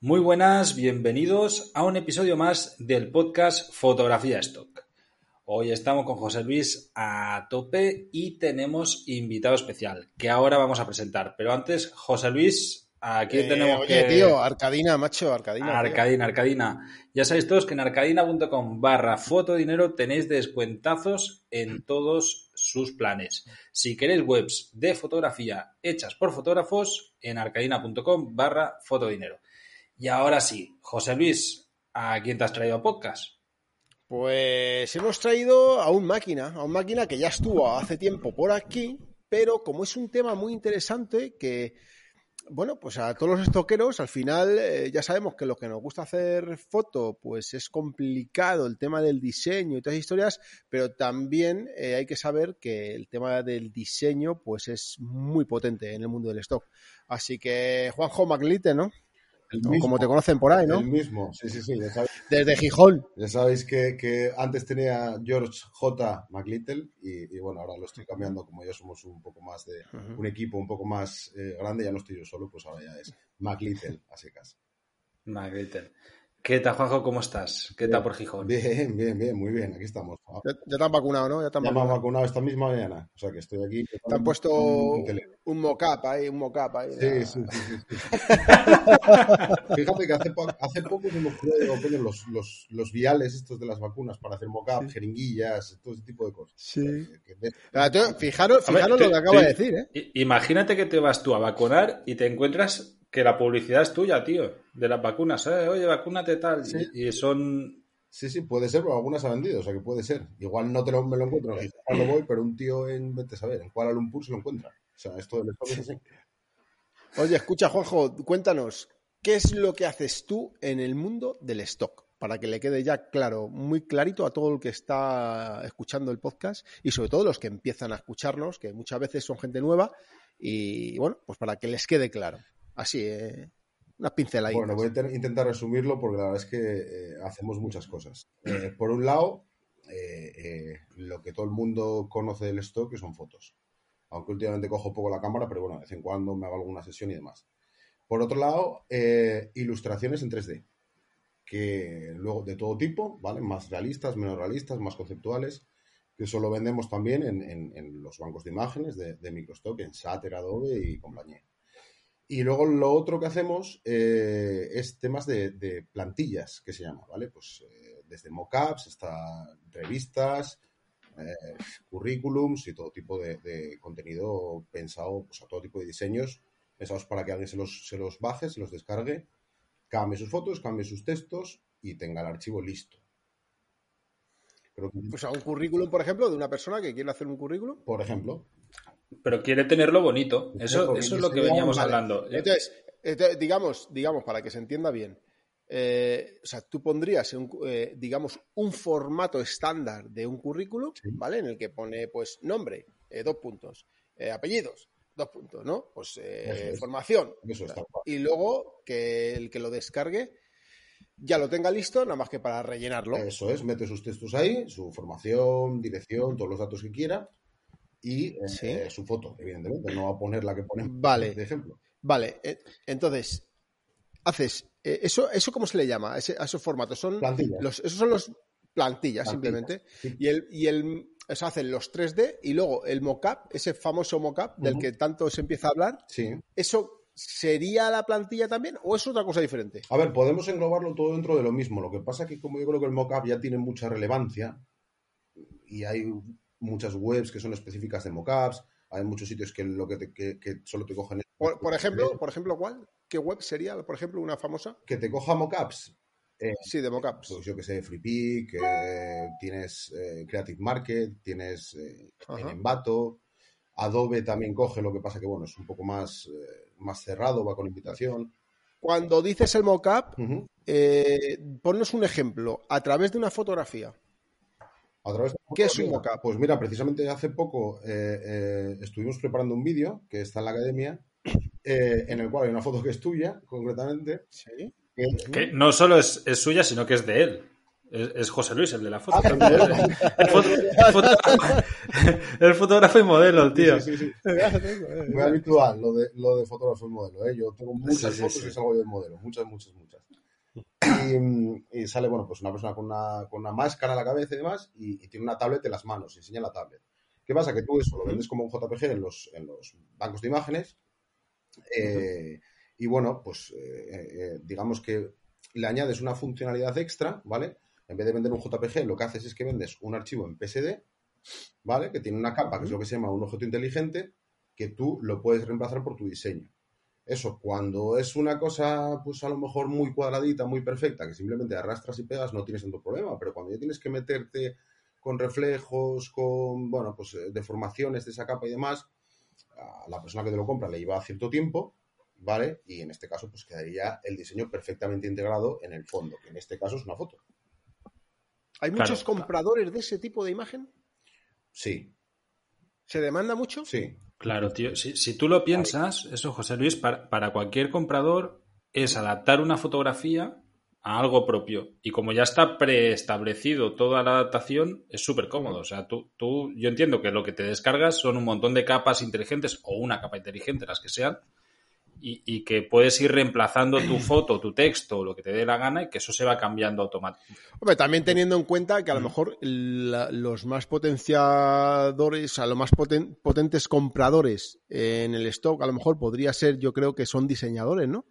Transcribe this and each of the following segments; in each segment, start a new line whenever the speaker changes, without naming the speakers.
Muy buenas, bienvenidos a un episodio más del podcast Fotografía Stock. Hoy estamos con José Luis a tope y tenemos invitado especial que ahora vamos a presentar. Pero antes, José Luis, aquí
Eh,
tenemos
oye,
que...
tío, Arcadina, macho, Arcadina. tío.
Arcadina, Arcadina. Ya sabéis todos que en arcadina.com barra fotodinero tenéis descuentazos en todos sus planes. Si queréis webs de fotografía hechas por fotógrafos, en arcadina.com barra fotodinero. Y ahora sí, José Luis, ¿a quién te has traído a podcast?
Pues hemos traído a un máquina, a un máquina que ya estuvo hace tiempo por aquí, pero como es un tema muy interesante que, bueno, pues a todos los estoqueros al final eh, ya sabemos que lo que nos gusta hacer foto, pues es complicado el tema del diseño y todas las historias, pero también eh, hay que saber que el tema del diseño, pues es muy potente en el mundo del stock. Así que Juanjo McLite, ¿no?
El
O
mismo,
Como te conocen por ahí, ¿no?
El mismo, sí, sí, sí. Ya sabéis,
Desde Gijón.
ya sabéis que, que antes tenía George J. McLittle y, y bueno, ahora lo estoy cambiando como ya somos un poco más de un equipo un poco más eh, grande, ya no estoy yo solo, pues ahora ya es McLittle a secas.
Magritte. ¿Qué tal, Juanjo? ¿Cómo estás? ¿Qué tal por Gijón?
Bien, bien, bien, muy bien, aquí estamos.
Ya, ya te han vacunado, ¿no? Ya te han
Ya me han
vacunado.
vacunado esta misma mañana, o sea que estoy aquí.
Te han puesto
un
un mock-up ahí, un mock-up ahí.
Sí, sí, sí, sí, sí. Fíjate que hace, po- hace poco se me ocurrió los, los, los viales estos de las vacunas para hacer mock-up, jeringuillas, todo ese tipo de cosas.
Sí. Ah, Fijaros,
ver,
fijaros
te-
lo que acaba
te-
de decir, ¿eh?
Imagínate que te vas tú a vacunar y te encuentras que la publicidad es tuya, tío, de las vacunas. ¿eh? Oye, vacúnate tal.
Sí.
Y, y son...
Sí, sí, puede ser, pero algunas ha vendido, o sea que puede ser. Igual no te lo, me lo encuentro cuando voy, pero un tío en, vete a saber, en Kuala Lumpur se lo encuentra. O sea, esto del stock es así.
Oye, escucha, Juanjo, cuéntanos, ¿qué es lo que haces tú en el mundo del stock? Para que le quede ya claro, muy clarito a todo el que está escuchando el podcast y sobre todo los que empiezan a escucharnos, que muchas veces son gente nueva, y bueno, pues para que les quede claro. Así, eh, unas pinceladitas.
Bueno, voy a intentar resumirlo porque la verdad es que eh, hacemos muchas cosas. Eh, por un lado, eh, lo que todo el mundo conoce del stock, que son fotos. Aunque últimamente cojo poco la cámara, pero bueno, de vez en cuando me hago alguna sesión y demás. Por otro lado, eh, ilustraciones en 3D, que luego de todo tipo, ¿vale? Más realistas, menos realistas, más conceptuales, que eso lo vendemos también en, en- en los bancos de imágenes de, de microstock, en Sater, Adobe y compañía. Y luego lo otro que hacemos eh, es temas de, de plantillas, que se llama, ¿vale? Pues eh, desde mockups hasta revistas, eh, currículums y todo tipo de, de contenido pensado, pues a todo tipo de diseños pensados para que alguien se los, se los baje, se los descargue, cambie sus fotos, cambie sus textos y tenga el archivo listo. Creo que,
O sea, un currículum, por ejemplo, de una persona que quiere hacer un currículum.
por ejemplo,
Pero quiere tenerlo bonito. Eso, es lo que veníamos
Vale.
hablando.
Entonces, entonces, digamos, digamos, para que se entienda bien, eh, o sea, tú pondrías, un, eh, digamos, un formato estándar de un currículum,
Sí.
¿vale? En el que pone, pues, nombre, eh, dos puntos, apellidos, dos puntos, ¿no? Pues,
Eso es.
formación.
eso está
Y luego que el que lo descargue ya lo tenga listo, nada más que para rellenarlo.
Eso es, mete sus textos ahí, su formación, dirección, todos los datos que quiera y eh,
Sí.
su foto, evidentemente. No va a poner la que pone
Vale.
de ejemplo.
Vale, eh, entonces, haces, eh, eso, ¿eso cómo se le llama? a ese- a esos formatos son
Plantillas.
los, esos son los plantillas,
Plantillas,
simplemente.
sí.
Y el, y el o sea, hacen los 3D y luego el mockup, ese famoso mockup del
Ujú.
que tanto se empieza a hablar,
Sí.
¿eso sería la plantilla también o es otra cosa diferente?
A ver, podemos englobarlo todo dentro de lo mismo. Lo que pasa es que como yo creo que el mockup ya tiene mucha relevancia y hay muchas webs que son específicas de mockups, hay muchos sitios que lo que, te- que, que solo te cogen
Por, por ejemplo, por ejemplo, ¿cuál? ¿Qué web sería, por ejemplo, una famosa?
que te coja mockups. Eh,
sí, de mockups.
Pues yo que sé, FreePic, eh, tienes eh, Creative Market, tienes eh. Envato, Adobe también coge, lo que pasa que bueno, es un poco más, eh, más cerrado, va con invitación.
Cuando dices el mockup, ponnos un ejemplo a través de una fotografía.
A través de
¿Qué es mockup?
Pues mira, precisamente hace poco eh, eh, estuvimos preparando un vídeo que está en la academia, eh, en el cual hay una foto que es tuya, concretamente.
Sí.
que-
Que no solo es, es suya, sino que es de él. Es, es José Luis, el de la foto.
Ah, el
El, foto- el fotógrafo, el fotógrafo y modelo, el tío.
Sí, sí, sí. Muy habitual lo de, lo de fotógrafo y modelo. ¿eh? Yo tengo muchas fotos
sí.
y salgo yo de modelo, muchas, muchas, muchas. Y, y sale, bueno, pues una persona con una, con una máscara a la cabeza y demás, y, y tiene una tablet en las manos, y enseña la tablet. ¿Qué pasa? Que tú eso lo vendes como un JPG en los, en los bancos de imágenes, eh, y bueno, pues eh, eh, digamos que le añades una funcionalidad extra, ¿vale? En vez de vender un JPG, lo que haces es que vendes un archivo en PSD, ¿vale? Que tiene una capa, que es lo que se llama un objeto inteligente, que tú lo puedes reemplazar por tu diseño. Eso, cuando es una cosa, pues a lo mejor muy cuadradita, muy perfecta, que simplemente arrastras y pegas, no tienes tanto problema. Pero cuando ya tienes que meterte con reflejos, con, bueno, pues eh, deformaciones de esa capa y demás, a la persona que te lo compra le lleva cierto tiempo, ¿vale? Y en este caso, pues quedaría el diseño perfectamente integrado en el fondo, que en este caso es una foto.
¿Hay
Claro.
muchos compradores de ese tipo de imagen?
Sí,
¿Se demanda mucho?
sí.
Claro, tío. Si, si tú lo piensas, eso, José Luis, para, para cualquier comprador es adaptar una fotografía a algo propio. Y como ya está preestablecido toda la adaptación, es súper cómodo. O sea, tú, tú, yo entiendo que lo que te descargas son un montón de capas inteligentes o una capa inteligente, las que sean, y, y que puedes ir reemplazando tu foto, tu texto, lo que te dé la gana, y que eso se va cambiando automáticamente.
Hombre, también teniendo en cuenta que a lo mejor la- los más potenciadores, o sea, los más poten- potentes compradores eh, en el stock, a lo mejor podría ser, yo creo que son diseñadores, ¿no?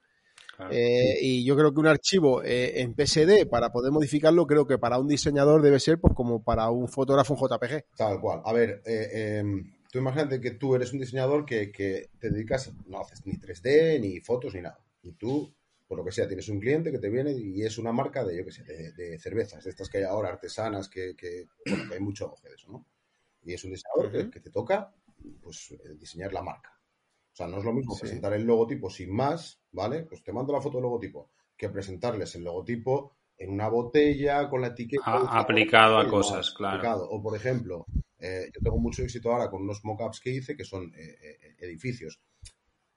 Claro.
Eh, y yo creo que un archivo eh, en PSD para poder modificarlo, creo que para un diseñador debe ser pues, como para un fotógrafo un JPG.
Tal cual. A ver, eh, eh, tú imagínate que tú eres un diseñador que, que te dedicas, no haces ni 3D, ni fotos, ni nada. Y tú, por lo que sea, tienes un cliente que te viene y es una marca de, yo qué sé, de, de cervezas, de estas que hay ahora, artesanas, que, que, bueno, que hay mucho auge de eso, ¿no? Y es un diseñador que- te toca, pues, eh, diseñar la marca. O sea, no es lo mismo
Sí.
presentar el logotipo sin más, ¿vale? Pues te mando la foto del logotipo, que presentarles el logotipo en una botella con la etiqueta.
Aplicado a cosas, claro.
aplicado. O, por ejemplo, eh, yo tengo mucho éxito ahora con unos mockups que hice, que son eh, eh, edificios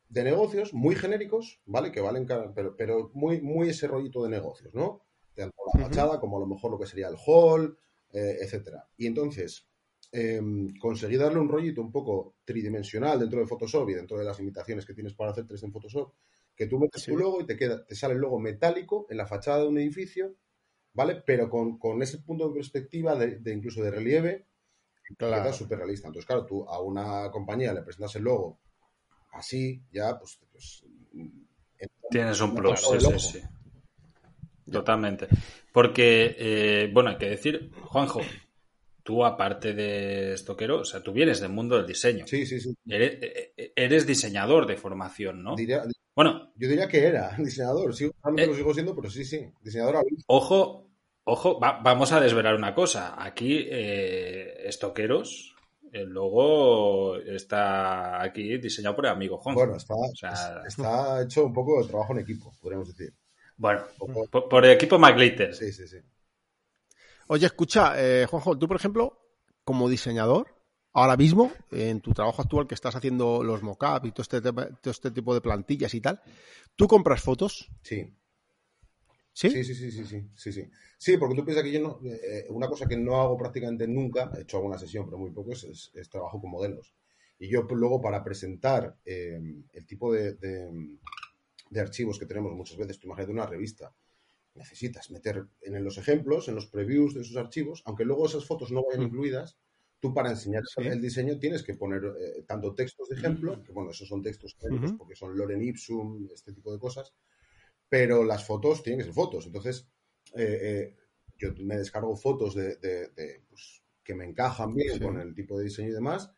de negocios muy genéricos, ¿vale? Que valen, pero, pero muy, muy ese rollito de negocios, ¿no? Tanto la fachada como a lo mejor lo que sería el hall, eh, etcétera. Y entonces, eh, conseguí darle un rollito un poco tridimensional dentro de Photoshop y dentro de las limitaciones que tienes para hacer 3D en Photoshop, que tú metes
Sí.
tu logo y te queda, te sale el logo metálico en la fachada de un edificio, ¿vale? Pero con, con ese punto de perspectiva de, de incluso de relieve,
Claro.
queda súper realista. Entonces, claro, tú a una compañía le presentas el logo así, ya, pues, pues,
Tienes un plus, sí, sí. Totalmente. Porque, eh, bueno, hay que decir, Juanjo, tú aparte de estoquero, o sea, tú vienes del mundo del diseño.
Sí, sí, sí.
Eres, eh, eres diseñador de formación, ¿no?
Diría-
Bueno,
yo diría que era diseñador, sí, realmente
Eh.
lo sigo siendo, pero sí, sí, diseñador
ojo, ojo, va- vamos a desvelar una cosa. Aquí, eh, estoqueros, el logo está aquí diseñado por el amigo Juanjo.
Bueno, está,
sea-
está hecho un poco de trabajo en equipo, podríamos decir.
Bueno,
poco-
por, por el equipo McLitter.
Sí, sí, sí.
Oye, escucha, eh, Juanjo, tú, por ejemplo, como diseñador, ahora mismo, en tu trabajo actual que estás haciendo los mockups y todo este, todo este tipo de plantillas y tal, ¿tú compras fotos?
Sí,
¿Sí?
sí, sí, sí, sí, sí, sí, sí. Sí, porque tú piensas que yo no, eh, una cosa que no hago prácticamente nunca, he hecho alguna sesión, pero muy poco, es, es- es trabajo con modelos. Y yo pues, luego para presentar eh, el tipo de, de- de archivos que tenemos muchas veces, tú imagínate una revista, necesitas meter en los ejemplos, en los previews de esos archivos, aunque luego esas fotos no vayan
Mm.
incluidas, tú para enseñar
Sí.
el diseño tienes que poner eh, tanto textos de ejemplo, que bueno, esos son textos genéricos
Ujú.
porque son Loren Ipsum, este tipo de cosas, pero las fotos tienen que ser fotos. Entonces, eh, eh, yo me descargo fotos de, de- de, pues, que me encajan bien
Sí.
con el tipo de diseño y demás,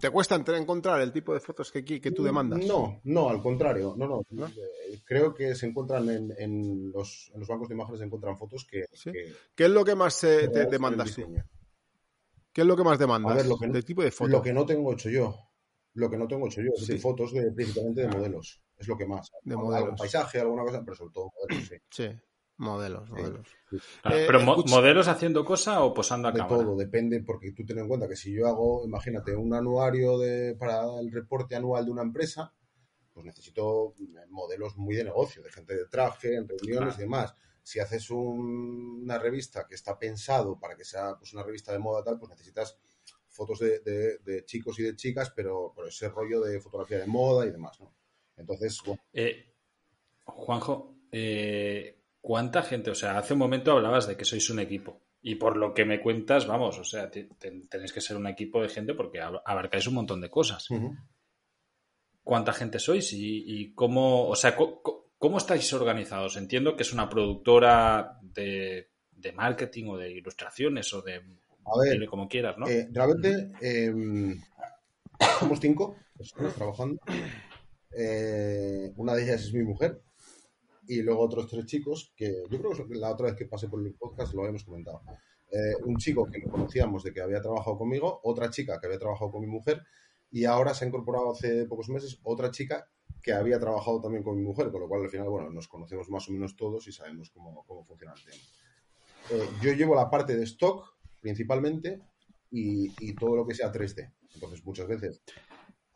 ¿Te cuesta encontrar el tipo de fotos que, que tú demandas?
No, no, al contrario. No, no. Eh, creo que se encuentran en, los, bancos de imágenes, se encuentran fotos que.
¿Qué es lo que más te demandas tú? ¿Qué es lo que más demandas? A ver, lo que, de tipo de fotos.
Lo que no tengo hecho yo. Lo que no tengo hecho yo. Sí. Fotos de, principalmente de modelos. Es lo que más.
De modelos.
Algún paisaje, alguna cosa, pero sobre todo modelos, sí.
Sí. Modelos, modelos.
Eh, pero modelos haciendo cosa o posando a
de
cámara.
todo, depende, porque tú ten en cuenta que si yo hago, imagínate, un anuario de, para el reporte anual de una empresa, pues necesito modelos muy de negocio, de gente de traje, en reuniones y demás. Si haces una revista que está pensado para que sea pues, una revista de moda tal, pues necesitas fotos de, chicos y de chicas, pero por ese rollo de fotografía de moda y demás, ¿no? Entonces, bueno.
Eh, Juanjo, eh, ¿Cuánta gente? O sea, hace un momento hablabas de que sois un equipo. Y por lo que me cuentas, vamos, o sea, tenéis que ser un equipo de gente porque abarcáis un montón de cosas. ¿Cuánta gente sois y, cómo, o sea, cómo, estáis organizados? Entiendo que es una productora de, marketing o de ilustraciones o de,
A ver,
como quieras, ¿no?
Eh, realmente em, somos cinco personas trabajando. Eh, una de ellas es mi mujer, y luego otros tres chicos que yo creo que la otra vez que pasé por el podcast lo habíamos comentado. Eh, un chico que lo conocíamos de que había trabajado conmigo, otra chica que había trabajado con mi mujer y ahora se ha incorporado hace pocos meses otra chica que había trabajado también con mi mujer, con lo cual al final, bueno, nos conocemos más o menos todos y sabemos cómo, cómo funciona el tema. Eh, yo llevo la parte de stock principalmente y, y todo lo que sea 3D. Entonces, muchas veces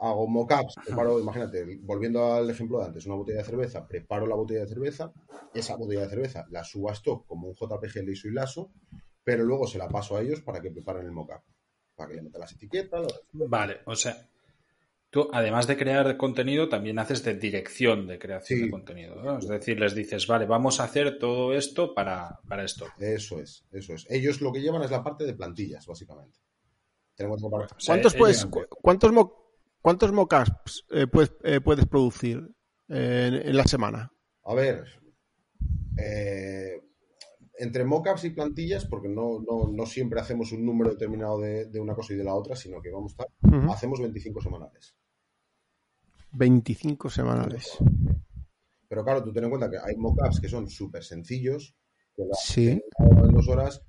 hago mockups, preparo, imagínate, volviendo al ejemplo de antes, una botella de cerveza, preparo la botella de cerveza, esa botella de cerveza la subo a stock como un JPG liso y laso, pero luego se la paso a ellos para que preparen el mockup, para que le metan las etiquetas.
Vale, o sea, tú además de crear contenido, también haces de dirección de creación de contenido, Es decir, les dices, vale, vamos a hacer todo esto para, para esto.
Eso es, eso es. Ellos lo que llevan es la parte de plantillas, básicamente.
¿Cuántos, pues, ¿Cuántos ¿Cuántos mockups eh, puedes, eh, puedes, producir eh, en, la semana?
A ver, entre mockups y plantillas, porque no, siempre hacemos un número determinado de, una cosa y de la otra, sino que vamos a estar, hacemos 25 semanales.
25 semanales.
Pero claro, tú ten en cuenta que hay mockups que son súper sencillos, que
sí.
en dos horas,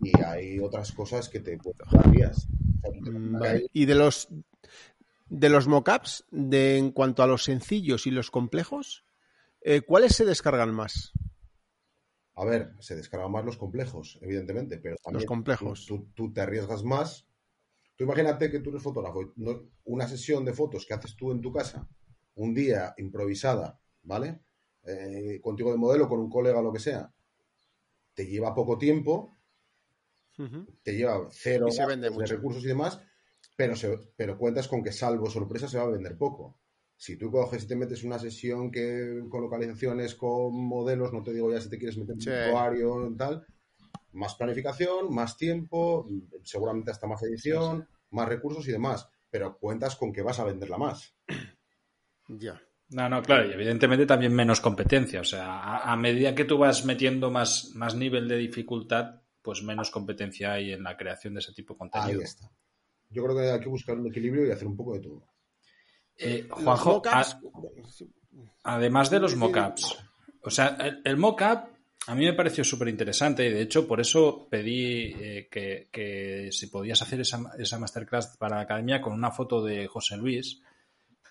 y hay otras cosas que te pueden dar días.
Y de los de los mockups, de en cuanto a los sencillos y los complejos, eh, ¿cuáles se descargan más?
A ver, se descargan más los complejos, evidentemente, pero también
los complejos.
Tú, te arriesgas más. Tú imagínate que tú eres fotógrafo, una sesión de fotos que haces tú en tu casa, un día improvisada, ¿vale? Eh, contigo de modelo, con un colega, lo que sea, te lleva poco tiempo, te lleva cero de recursos y demás, pero, pero cuentas con que salvo sorpresa se va a vender poco. Si tú coges y te metes una sesión que con localizaciones, con modelos, no te digo ya si te quieres meter en un usuario y tal, más planificación, más tiempo, seguramente hasta más edición, más recursos y demás, pero cuentas con que vas a venderla más.
Ya.
No, no, claro, y evidentemente también menos competencia. O sea, a, medida que tú vas metiendo más, más nivel de dificultad, pues menos competencia hay en la creación de ese tipo de contenido.
Ahí está yo creo que hay que buscar un equilibrio y hacer un poco de todo.
Eh, Juanjo, además de los mockups, o sea, el, mockup a mí me pareció súper interesante y de hecho por eso pedí eh, que, si podías hacer esa, esa, masterclass para la academia con una foto de José Luis,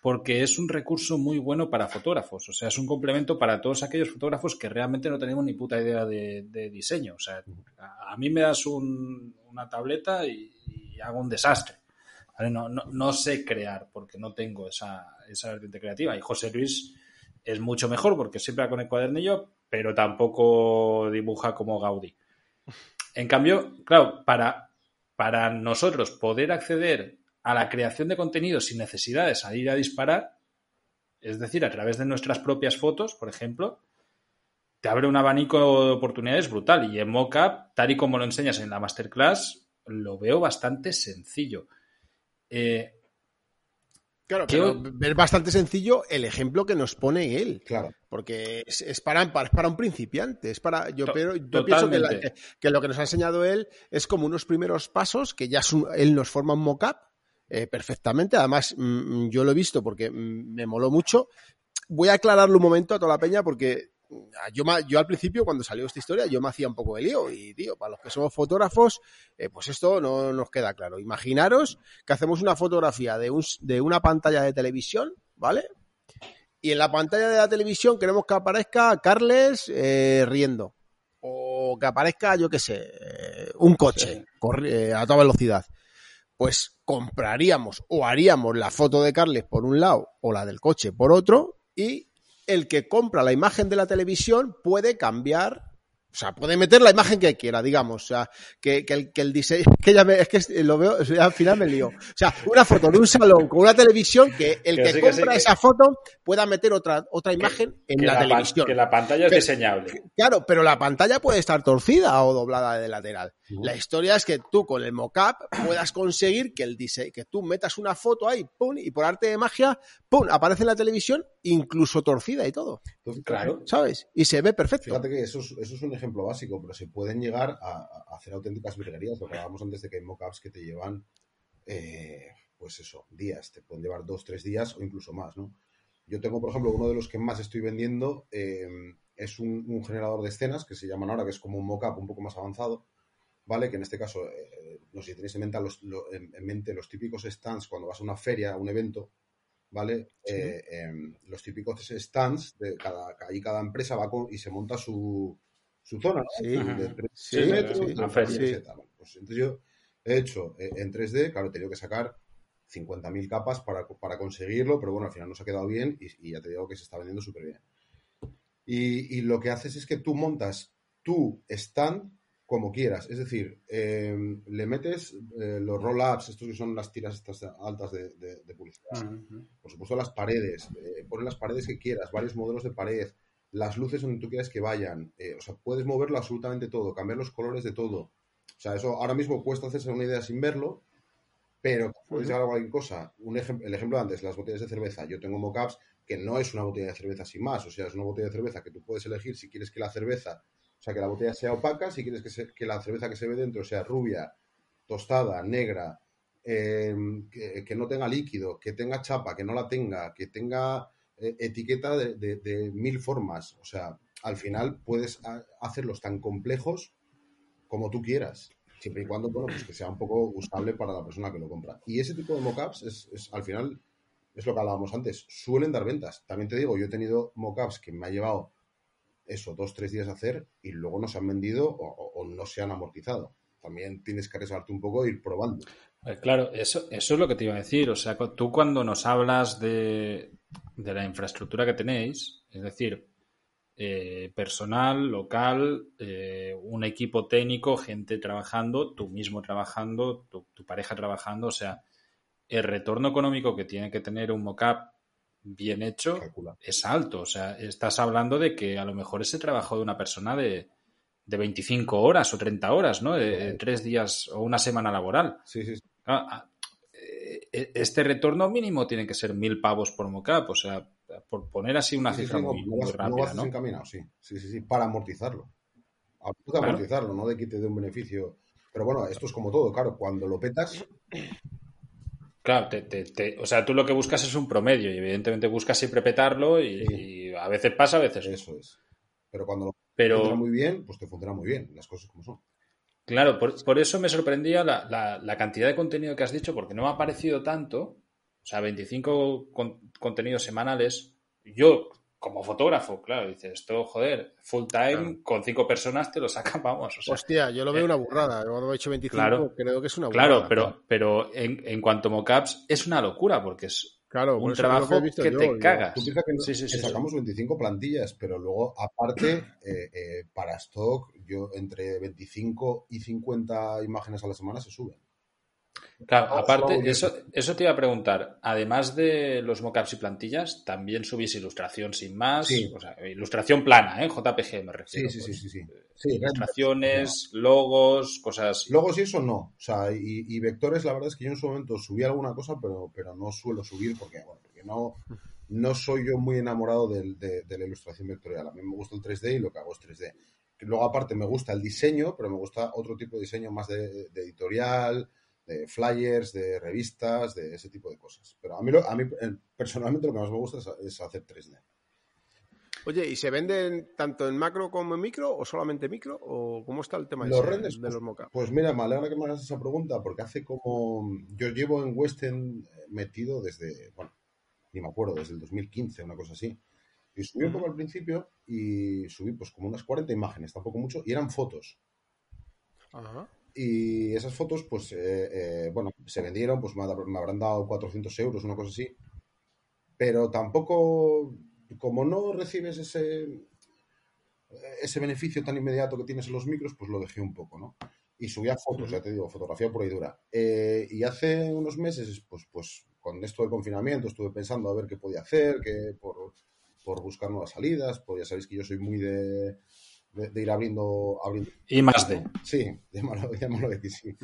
porque es un recurso muy bueno para fotógrafos, o sea, es un complemento para todos aquellos fotógrafos que realmente no tenemos ni puta idea de, diseño. O sea, a, mí me das una tableta y, hago un desastre. No, sé crear porque no tengo esa, esa vertiente creativa. Y José Luis es mucho mejor porque siempre va con el cuadernillo, pero tampoco dibuja como Gaudí. En cambio, claro, para, para nosotros poder acceder a la creación de contenido sin necesidad de salir a disparar, es decir, a través de nuestras propias fotos, por ejemplo, te abre un abanico de oportunidades brutal. Y en Mockup, tal y como lo enseñas en la masterclass, lo veo bastante sencillo. Eh,
claro, pero es bastante sencillo el ejemplo que nos pone él.
Claro.
Porque es, para, para, un principiante. Es para, yo, pero, yo pienso que, lo que nos ha enseñado él es como unos primeros pasos, que ya él nos forma un mock-up eh, perfectamente. Además, mm, yo lo he visto porque mm, me moló mucho. Voy a aclararlo un momento a toda la peña porque yo, yo al principio, cuando salió esta historia, yo me hacía un poco de lío. Y, tío, para los que somos fotógrafos, eh, pues esto no nos queda claro. Imaginaros que hacemos una fotografía de, un, de una pantalla de televisión, ¿vale? Y en la pantalla de la televisión queremos que aparezca Carles eh, riendo. O que aparezca, yo qué sé, eh, un coche a toda velocidad. Pues compraríamos o haríamos la foto de Carles por un lado o la del coche por otro y el que compra la imagen de la televisión puede cambiar o sea, puede meter la imagen que quiera, digamos. O sea, que, el, que el diseño. Que ya me, es que lo veo, al final me lío. O sea, una foto de un salón con una televisión que el que, compra esa foto pueda meter otra, otra imagen en la, televisión.
Que la pantalla es diseñable.
Claro, pero la pantalla puede estar torcida o doblada de lateral. La historia es que tú con el mockup puedas conseguir que el diseño, que tú metas una foto ahí, pum, y por arte de magia, pum, aparece en la televisión, incluso torcida y todo. Claro. ¿Sabes? Y se ve perfecto.
Fíjate que eso es, eso es un ejemplo básico, pero se pueden llegar a, hacer auténticas virguerías. Lo que hablábamos antes de que hay mockups que te llevan, eh, pues eso, días. Te pueden llevar dos, tres días o incluso más, ¿no? Yo tengo, por ejemplo, uno de los que más estoy vendiendo eh, es un, generador de escenas que se llaman ahora, que es como un mockup un poco más avanzado, ¿vale? Que en este caso, eh, no sé si tenéis en mente, los, en mente los típicos stands cuando vas a una feria, a un evento, ¿vale? Em, los típicos stands, de cada, ahí cada empresa va y se monta su, su zona,
Sí,
de 3 metros, pues entonces yo he hecho eh, en 3D, claro, he tenido que sacar 50.000 capas para, para, conseguirlo, pero bueno, al final nos ha quedado bien y, ya te digo que se está vendiendo súper bien. Y, lo que haces es que tú montas tu stand como quieras, es decir, em, le metes eh, los roll-ups, estos que son las tiras estas altas de, publicidad, por supuesto las paredes, eh, pones las paredes que quieras, varios modelos de pared, las luces donde tú quieras que vayan. Eh, o sea, puedes moverlo absolutamente todo, cambiar los colores de todo. O sea, eso ahora mismo cuesta hacerse una idea sin verlo, pero puedes llegar a cualquier cosa. Un el ejemplo antes, las botellas de cerveza. Yo tengo mockups que no es una botella de cerveza sin más. O sea, es una botella de cerveza que tú puedes elegir si quieres que la cerveza, o sea, que la botella sea opaca, si quieres que, que la cerveza que se ve dentro sea rubia, tostada, negra, eh, que, no tenga líquido, que tenga chapa, que no la tenga, que tenga eh, etiqueta de, mil formas. O sea, al final puedes hacerlos tan complejos como tú quieras. Siempre y cuando, bueno, pues que sea un poco usable para la persona que lo compra. Y ese tipo de mockups es, es al final, es lo que hablábamos antes, suelen dar ventas. También te digo, yo he tenido mockups que me ha llevado eso, dos, tres días hacer y luego no se han vendido o, no se han amortizado. También tienes que arriesgarte un poco e ir probando.
Eh, claro, eso, eso es lo que te iba a decir. O sea, tú cuando nos hablas de, de la infraestructura que tenéis, es decir, eh, personal, local, eh, un equipo técnico, gente trabajando, tú mismo trabajando, tu, pareja trabajando, o sea, el retorno económico que tiene que tener un mockup bien hecho es alto, o sea, estás hablando de que a lo mejor ese trabajo de una persona de, de 25 horas o 30 horas, ¿no? De, tres días o una semana laboral.
Sí, sí.
Ah, e, este retorno mínimo tiene que ser mil pavos por mockup, o sea, por poner así una cifra muy, rápida, ¿no?
Encaminado, sí, sí, sí, sí, para amortizarlo. Para amortizarlo, no de que te dé un beneficio. Pero bueno, esto es como todo, claro, cuando lo petas.
Claro, te, o sea, tú lo que buscas es un promedio y evidentemente buscas siempre petarlo y, a veces pasa, a veces
Eso es. Pero cuando lo
Pero...
funciona muy bien, pues te funciona muy bien, las cosas como son.
Claro, por, eso me sorprendía la, cantidad de contenido que has dicho, porque no me ha parecido tanto. O sea, 25 contenidos semanales. Yo, como fotógrafo, claro, dices, esto, joder, full time, con cinco personas te lo sacan, vamos.
Hostia, yo lo veo eh, una burrada. Yo he hecho 25,
claro,
creo que es una burrada.
Claro, pero, pero en, en cuanto a mockups, es una locura, porque es Claro, un trabajo que, te cagas.
Tú piensas que, sacamos 25 plantillas, pero luego, aparte, eh, eh, para stock, yo entre 25 y 50 imágenes a la semana se suben.
Claro, aparte, eso, eso te iba a preguntar. Además de los mockups y plantillas, también subís ilustración sin más. O sea, ilustración plana, ¿eh? JPG me refiero.
Sí, sí, sí, sí,
ilustraciones, logos, cosas.
Logos y eso no. O sea, y, vectores, la verdad es que yo en su momento subí alguna cosa, pero, pero no suelo subir porque, bueno, porque no, no soy yo muy enamorado de, la ilustración vectorial. A mí me gusta el 3D y lo que hago es 3D. Luego, aparte, me gusta el diseño, pero me gusta otro tipo de diseño más de editorial de flyers, de revistas, de ese tipo de cosas. Pero a mí, lo- a mí eh, personalmente lo que más me gusta es, es hacer 3D.
Oye, ¿y se venden tanto en macro como en micro o solamente micro? ¿O cómo está el tema
Los
ese
renders,
de
pues,
los mockups?
Pues mira, me alegra que me hagas esa pregunta porque hace como... Yo llevo en Western metido desde, bueno, ni me acuerdo, desde el 2015, una cosa así. Y subí un poco al principio y subí pues como unas 40 imágenes, tampoco mucho, y eran fotos.
Ajá.
Y esas fotos, pues, eh, eh, bueno, se vendieron, pues me, ha- me habrán dado 400 euros, una cosa así. Pero tampoco, como no recibes ese, ese beneficio tan inmediato que tienes en los micros, pues lo dejé un poco, ¿no? Y subía fotos, ya te digo, fotografía pura y dura. Eh, y hace unos meses, pues, pues con esto del confinamiento, estuve pensando a ver qué podía hacer, que por, por buscar nuevas salidas, pues ya sabéis que yo soy muy de, de, de ir abriendo, abriendo
Y más de.
Sí, llámalo, llámalo de que sí.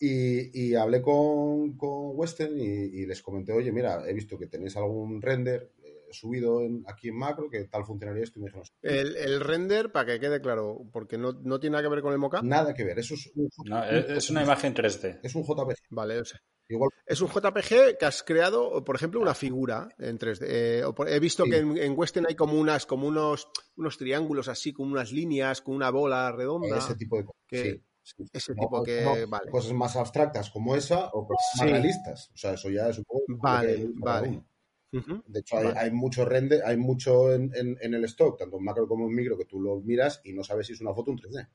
Y, y hablé con, con Western y, y les comenté, oye, mira, he visto que tenéis algún render eh, subido en- aquí en macro, que tal funcionaría esto, y me dijeron,
El, el render, para que quede claro, porque no, no tiene nada que ver con el mockup.
nada que ver, eso es un,
No, es es una imagen 3D.
es un JPG.
Vale, o sea,
Igual,
es un JPG que has creado, por ejemplo, una figura en 3D. Eh, he visto
Sí.
que en, en Western hay como unas, como unos, unos triángulos así, con unas líneas, con una bola redonda.
ese tipo de cosas.
que-
sí,
ese
No,
tipo que,
no,
vale.
Cosas más abstractas como esa o cosas
Sí.
más realistas. O sea, eso ya es un poco...
Vale, vale.
De hecho, hay,
Vale.
hay mucho render, hay mucho en, en- en el stock, tanto en macro como en micro, que tú lo miras y no sabes si es una foto o un 3D.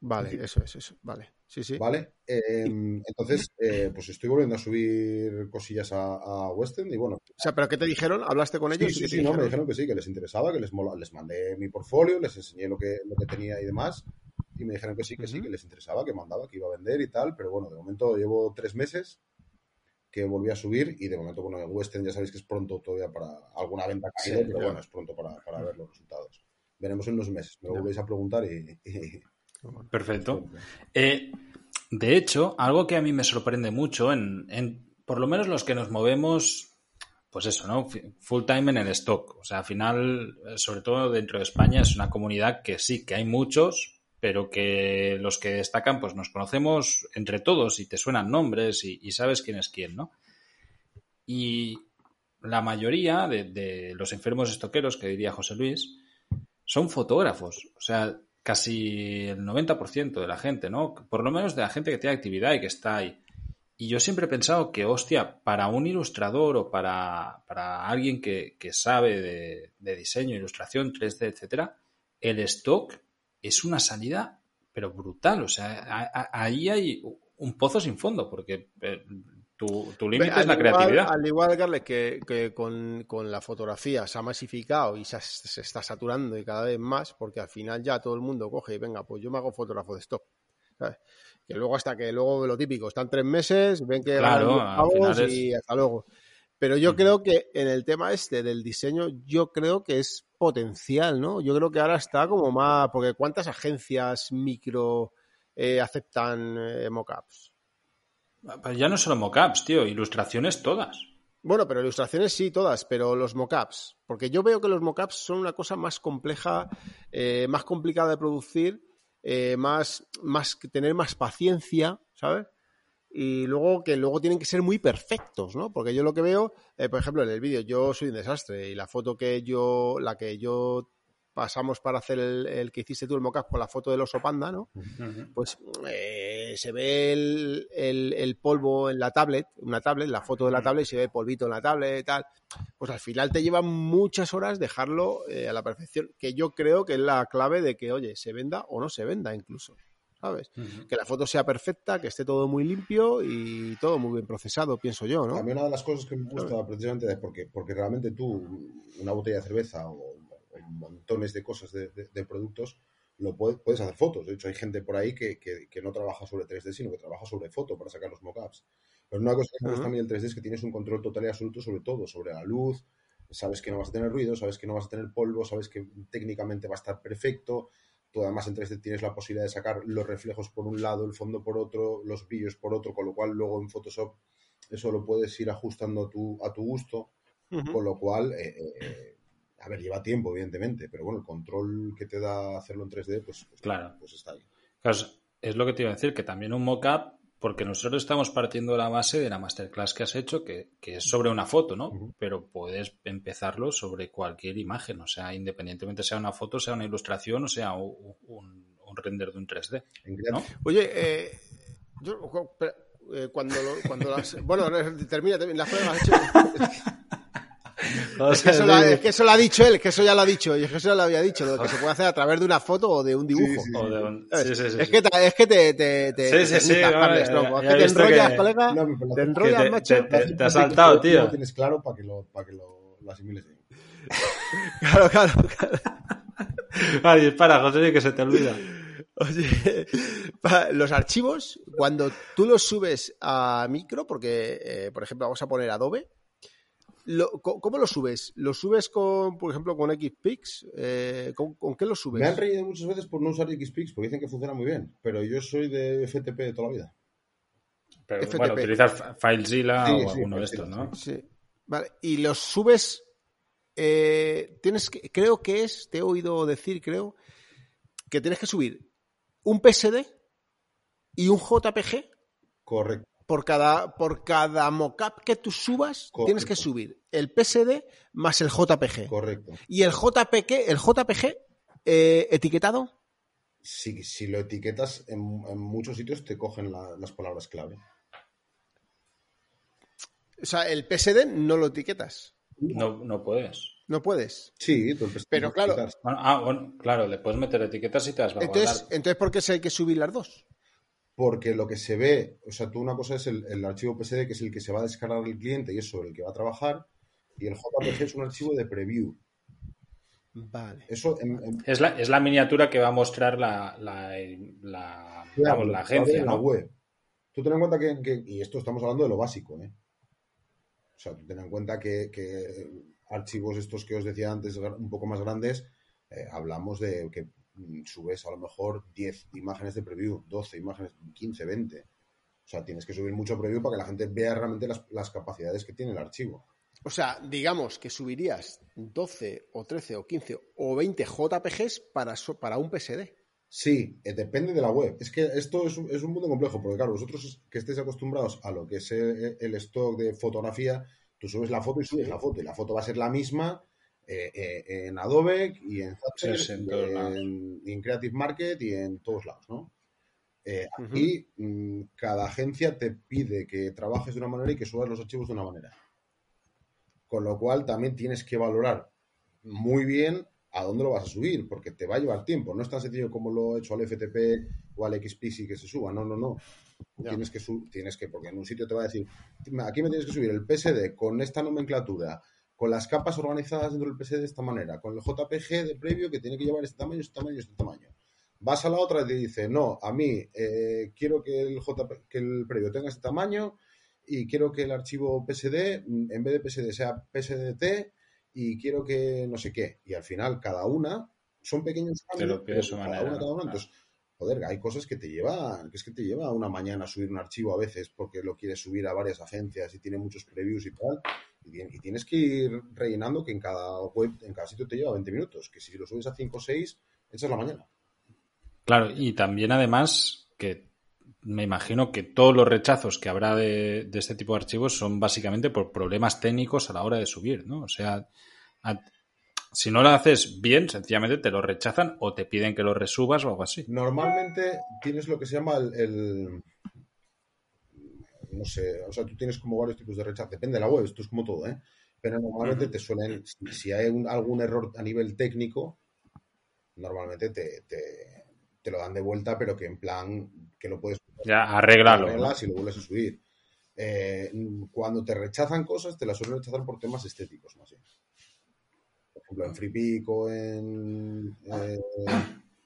Vale, eso es, eso. Vale. Sí, sí.
¿Vale? Eh, entonces, eh, pues estoy volviendo a subir cosillas a, a Western y bueno.
O sea, ¿pero qué te dijeron? ¿Hablaste con
Sí,
ellos?
sí,
¿Qué te
sí, no, me
dijeron?
que sí, que les interesaba, que les mola, les mandé mi portfolio, les enseñé lo que, lo que tenía y demás, y me dijeron que sí, que sí, que les interesaba, que mandaba, que iba a vender y tal, pero bueno, de momento llevo tres meses que volví a subir y de momento, bueno, en Western ya sabéis que es pronto todavía para alguna venta caída,
Sí,
pero
ya.
bueno, es pronto para, para ver los resultados. Veremos en unos meses, me lo volvéis a preguntar y... y-
Perfecto. Eh, de hecho, algo que a mí me sorprende mucho, en, en por lo menos los que nos movemos, pues eso, ¿no? Full time en el stock. O sea, al final, sobre todo dentro de España, es una comunidad que sí, que hay muchos, pero que los que destacan, pues nos conocemos entre todos y te suenan nombres y, y sabes quién es quién, ¿no? Y la mayoría de, de los enfermos estoqueros, que diría José Luis, son fotógrafos. O sea, casi el 90% de la gente, ¿no? Por lo menos de la gente que tiene actividad y que está ahí. Y yo siempre he pensado que, hostia, para un ilustrador o para, para alguien que, que sabe de, de diseño, ilustración, 3D, etcétera, el stock es una salida, pero brutal. O sea, ahí hay un pozo sin fondo, porque eh, tu, tu límite es la
igual-
creatividad.
Al igual, Carles, que, que con, con la fotografía se ha masificado y se, ha- se está saturando y cada vez más, porque al final ya todo el mundo coge y venga, pues yo me hago fotógrafo de stock. ¿sabes? Que luego hasta que luego lo típico, están tres meses, ven que
Claro,
ganan 10
al
pavos
final es-
y hasta luego. Pero yo
Ujú.
creo que en el tema este del diseño, yo creo que es potencial, ¿no? Yo creo que ahora está como más, porque ¿cuántas agencias micro eh, aceptan eh, mockups?
Ya no solo mockups, tío, ilustraciones todas.
Bueno, pero ilustraciones sí, todas, pero los mockups. Porque yo veo que los mockups son una cosa más compleja, eh, más complicada de producir, eh, más, más que tener más paciencia, ¿sabes? Y luego que luego tienen que ser muy perfectos, ¿no? Porque yo lo que veo, eh, por ejemplo, en el vídeo, yo soy un desastre y la foto que yo, la que yo pasamos para hacer el, el que hiciste tú, el mockup con la foto del oso panda, ¿no? pues eh, se ve el, el- el polvo en la tablet, una tablet, la foto de la tablet, se ve polvito en la tablet y tal. Pues al final te lleva muchas horas dejarlo eh, a la perfección, que yo creo que es la clave de que, oye, se venda o no se venda incluso, ¿sabes? Que la foto sea perfecta, que esté todo muy limpio y todo muy bien procesado, pienso yo,
A
¿no?
mí una de las cosas que me gusta precisamente es porque, porque realmente tú, una botella de cerveza o, o montones de cosas de, de- de productos, lo puedes, puedes hacer fotos. De hecho, hay gente por ahí que, que- que no trabaja sobre 3D, sino que trabaja sobre foto para sacar los mockups. Pero una cosa que me gusta a mí del 3D es que tienes un control total y absoluto sobre todo, sobre la luz, sabes que no vas a tener ruido, sabes que no vas a tener polvo, sabes que técnicamente va a estar perfecto. Tú además en 3D tienes la posibilidad de sacar los reflejos por un lado, el fondo por otro, los brillos por otro, con lo cual luego en Photoshop eso lo puedes ir ajustando a tu, a tu gusto, con lo cual, eh, eh, eh, a ver, lleva tiempo, evidentemente, pero bueno, el control que te da hacerlo en 3D, pues, pues,
Claro.
pues está ahí.
Claro, es- lo que te iba a decir, que también un mockup porque nosotros estamos partiendo de la base de la masterclass que has hecho, que, que es sobre una foto, ¿no? Pero puedes empezarlo sobre cualquier imagen, o sea, independientemente sea una foto, sea una ilustración o sea un, un- un render de un 3D. ¿no?
Oye, eh, yo, eh, cuando, lo- cuando las. Bueno, termina, termina, las pruebas has hecho. Es que, eso lo, ha- es que eso lo ha dicho él, que eso ya lo ha dicho, y es que eso ya lo había dicho, lo que se puede hacer a través de una foto o de un dibujo. es, que te, es que te, te, te,
Sí,
te
sí, vale,
Es te enrollas, colega. Te enrollas, macho.
te- te- te has saltado, tío.
Lo tienes claro para que lo, para que lo, lo asimiles bien.
Claro, claro, claro.
Ay, espera, José, que se te olvida.
Oye, los archivos, cuando tú los subes a micro, porque, eh, por ejemplo, vamos a poner Adobe, lo- co- ¿cómo los subes? ¿Los subes con, por ejemplo, con Xpix? Eh, ¿con, con qué los subes?
Me han reído muchas veces por no usar Xpix porque dicen que funciona muy bien, pero yo soy de FTP de toda la vida.
Pero
FTP.
bueno, utilizar FileZilla
Sí,
o
sí,
alguno de estos, ¿no?
Sí. Vale. Y los subes. eh, tienes que, creo que es, te he oído decir, creo, que tienes que subir un PSD y un JPG
Correcto.
Por cada, por cada mockup que tú subas,
Correcto.
tienes que subir el PSD más el JPG.
Correcto.
Y el JPG, el JPG eh, etiquetado.
Si, si lo etiquetas, en, en muchos sitios te cogen la- las palabras clave.
O sea, el PSD no lo etiquetas.
No, no puedes.
No puedes.
Sí, tú empiezas
Pero claro.
Bueno, ah, bueno, claro, le puedes meter etiquetas y te las va a
Entonces,
guardar.
entonces ¿por qué se hay que subir las dos?
Porque lo que se ve, o sea, tú una cosa es el, el archivo PSD, que es el que se va a descargar el cliente y es sobre el que va a trabajar, y el JPG es un archivo de preview.
Vale.
Eso en, en-
Es la, es la miniatura que va a mostrar la, la, la,
Claro,
vamos, agencia,
la web. Tú ten en cuenta que, que- y esto estamos hablando de lo básico, ¿eh? O sea, tú ten en cuenta que, que archivos estos que os decía antes, un poco más grandes, eh, hablamos de que subes a lo mejor 10 imágenes de preview, 12 imágenes, 15, 20. O sea, tienes que subir mucho preview para que la gente vea realmente las, las capacidades que tiene el archivo.
O sea, digamos que subirías 12 o 13 o 15 o 20 JPGs para, so- para un PSD.
Sí, eh, depende de la web. Es que esto es, un- es un mundo complejo, porque claro, vosotros que estéis acostumbrados a lo que es el, el stock de fotografía, tú subes la foto y subes la foto, y la foto va a ser la misma eh, eh, en Adobe y en Zapier,
Sí, en
Creative Market y en todos lados, ¿no? Eh, aquí mm, cada agencia te pide que trabajes de una manera y que subas los archivos de una manera. Con lo cual también tienes que valorar muy bien a dónde lo vas a subir, porque te va a llevar tiempo. No es tan sencillo como lo he hecho al FTP o al XPC que se suba. No, no, no.
Ya.
Tienes que, su- tienes que, porque en un sitio te va a decir, aquí me tienes que subir el PSD con esta nomenclatura, con las capas organizadas dentro del PSD de esta manera, con el JPG de previo que tiene que llevar este tamaño, este tamaño, este tamaño. Vas a la otra y te dice, no, a mí eh, quiero que el, JP, que el previo tenga este tamaño y quiero que el archivo PSD, mm, en vez de PSD, sea PSDT y quiero que no sé qué. Y al final, cada una son pequeños cambios, pero
a
cada
manera,
una, cada una.
claro.
Entonces, joder, hay cosas que te llevan, que es que te lleva una mañana subir un archivo a veces porque lo quieres subir a varias agencias y tiene muchos previews y tal. Y, tien- y tienes que ir rellenando que en cada web, en cada sitio te lleva 20 minutos, que si lo subes a 5 o 6, echas la mañana.
Claro, y también además que me imagino que todos los rechazos que habrá de, de este tipo de archivos son básicamente por problemas técnicos a la hora de subir, ¿no? O sea, a- si no lo haces bien, sencillamente te lo rechazan o te piden que lo resubas o algo así.
Normalmente tienes lo que se llama el, el- no sé, o sea, tú tienes como varios tipos de rechazo, depende de la web, esto es como todo, ¿eh? Pero normalmente te suelen, si, si hay un- algún error a nivel técnico, normalmente te, te- te lo dan de vuelta, pero que en plan que lo puedes
Ya, arréglalo. ¿no?
arreglas y lo vuelves a subir. Eh, cuando te rechazan cosas, te las suelen rechazar por temas estéticos, más bien. Por ejemplo, en FreePic o en, eh,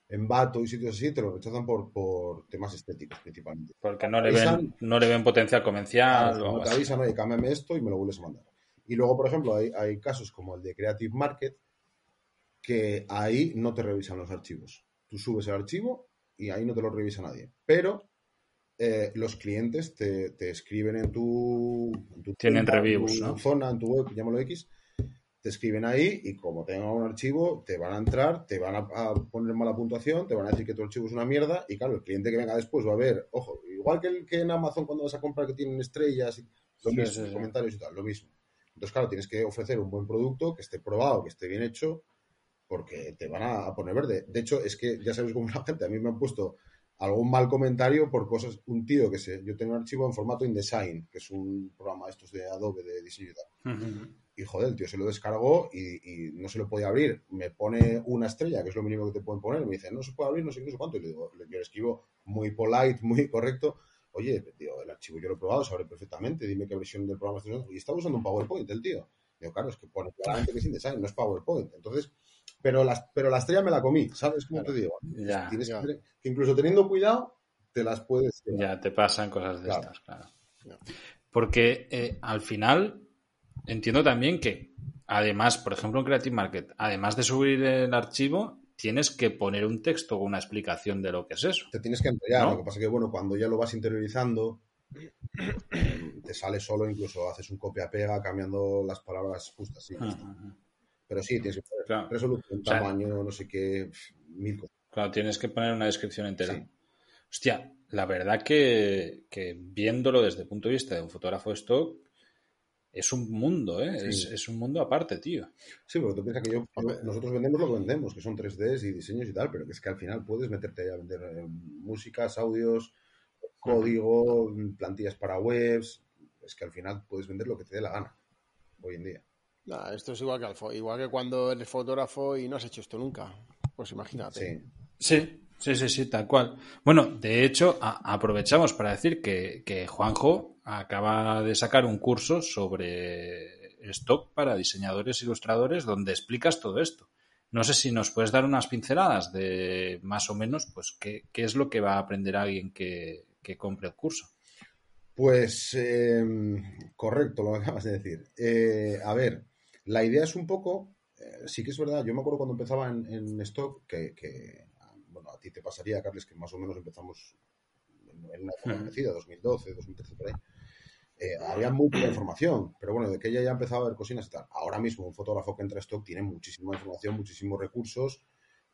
en Bato y sitios así, te lo rechazan por, por temas estéticos principalmente.
Porque no le
Avisan-
ven, no le ven potencial comercial o
Claro, no te avisan, oye, cámbiame esto y me lo vuelves a mandar. Y luego, por ejemplo, hay, hay casos como el de Creative Market, que ahí no te revisan los archivos. Tú subes el archivo y ahí no te lo revisa nadie. Pero eh, los clientes te, te escriben en tu, en tu
Tienen
tienda, en
reviews,
tu
¿no?
zona, en tu web, llámalo X, te escriben ahí y como tengan un archivo, te van a entrar, te van a, a poner mala puntuación, te van a decir que tu archivo es una mierda y claro, el cliente que venga después va a ver, ojo, igual que, que en Amazon cuando vas a comprar que tienen estrellas, lo
Sí,
mismo,
sí, sí.
comentarios y tal, lo mismo. Entonces, claro, tienes que ofrecer un buen producto, que esté probado, que esté bien hecho, porque te van a, a poner verde. De hecho, es que ya sabes cómo la gente, a mí me han puesto algún mal comentario por cosas, un tío que sé, yo tengo un archivo en formato InDesign, que es un programa de estos de Adobe de diseño y tal. Y joder, el tío se lo descargó y, y no se lo podía abrir. Me pone una estrella, que es lo mínimo que te pueden poner. y Me dice, no se puede abrir, no sé qué, no sé cuánto. Y le digo, yo le escribo muy polite, muy correcto. Oye, tío, el archivo yo lo he probado, se abre perfectamente. Dime qué versión del programa estás usando. Y estaba usando un PowerPoint el tío. Digo, claro, es que pone claramente que es InDesign, no es PowerPoint. Entonces, pero la, pero la estrella me la comí, ¿sabes cómo te digo?
Ya,
Tienes
ya.
que, tener- que incluso teniendo cuidado, te las puedes.
Ya te pasan cosas de
Claro.
estas, claro.
Ya.
Porque eh, al final entiendo también que, además, por ejemplo, en Creative Market, además de subir el archivo, tienes que poner un texto con una explicación de lo que es eso.
te tienes que enrollar.
¿No?
Lo que pasa que, bueno, cuando ya lo vas interiorizando, eh, te sale solo, incluso haces un copia-pega cambiando las palabras justas. Sí,
Ujú.
Pero sí, tienes que poner
Claro.
resolución,
O sea,
tamaño, no sé qué, mil cosas.
Claro, tienes que poner una descripción entera.
Sí.
Hostia, la verdad que, que viéndolo desde el punto de vista de un fotógrafo de stock, es un mundo, ¿eh?
Sí.
Es, es un mundo aparte, tío.
Sí, porque tú piensas que yo, nosotros vendemos lo que vendemos, que son 3Ds y diseños y tal, pero que es que al final puedes meterte a vender eh, músicas, audios, código, plantillas para webs. Es que al final puedes vender lo que te dé la gana hoy en día.
Nah, esto es igual que, al igual que cuando eres fotógrafo y no has hecho esto nunca. Pues imagínate.
Sí.
Sí, sí, sí, sí, tal cual. Bueno, de hecho, aprovechamos para decir que, que Juanjo acaba de sacar un curso sobre stock para diseñadores e ilustradores donde explicas todo esto. No sé si nos puedes dar unas pinceladas de más o menos, pues, qué, qué es lo que va a aprender alguien que, que compre el curso.
Pues eh, correcto lo que acabas de decir. Eh, a ver, la idea es un poco, eh, sí que es verdad, yo me acuerdo cuando empezaba en, en stock que, que, bueno, a ti te pasaría, Carles, que más o menos empezamos en, en una época
Ujú.
parecida, 2012, 2013, por ahí. Eh, había muy poca información, pero bueno, de que ella ya empezaba a ver cositas y tal. Ahora mismo un fotógrafo que entra a stock tiene muchísima información, muchísimos recursos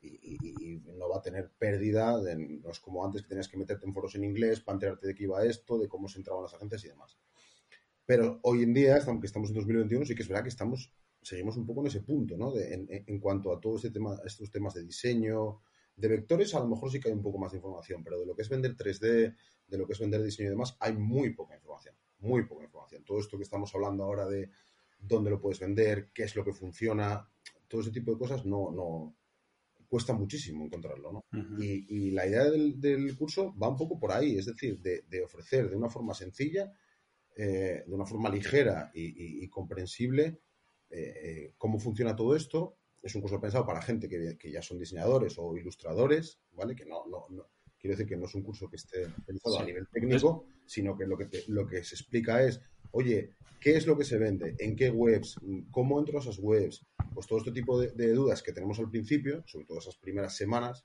y, y- y no va a tener pérdida, de- no es como antes que tenías que meterte en foros en inglés para enterarte de qué iba esto, de cómo se entraban las agencias y demás. Pero hoy en día, aunque estamos en 2021, sí que es verdad que estamos, seguimos un poco en ese punto, ¿no? De- en, en cuanto a todo este tema, estos temas de diseño, de vectores, a lo mejor sí que hay un poco más de información, pero de lo que es vender 3D, de lo que es vender diseño y demás, hay muy poca información, muy poca información. Todo esto que estamos hablando ahora de dónde lo puedes vender, qué es lo que funciona, todo ese tipo de cosas no, no cuesta muchísimo encontrarlo, ¿no? Y, y la idea del, del curso va un poco por ahí, es decir, de, de ofrecer de una forma sencilla, eh, de una forma ligera y, y- y comprensible eh, eh, cómo funciona todo esto. Es un curso pensado para gente que, que ya son diseñadores o ilustradores, ¿vale? Que no, no, no- quiero decir que no es un curso que esté pensado
Sí.
a nivel técnico, sino que lo que, te- lo que se explica es, oye, ¿qué es lo que se vende? ¿En qué webs? ¿Cómo entro a esas webs? Pues todo este tipo de, de dudas que tenemos al principio, sobre todo esas primeras semanas,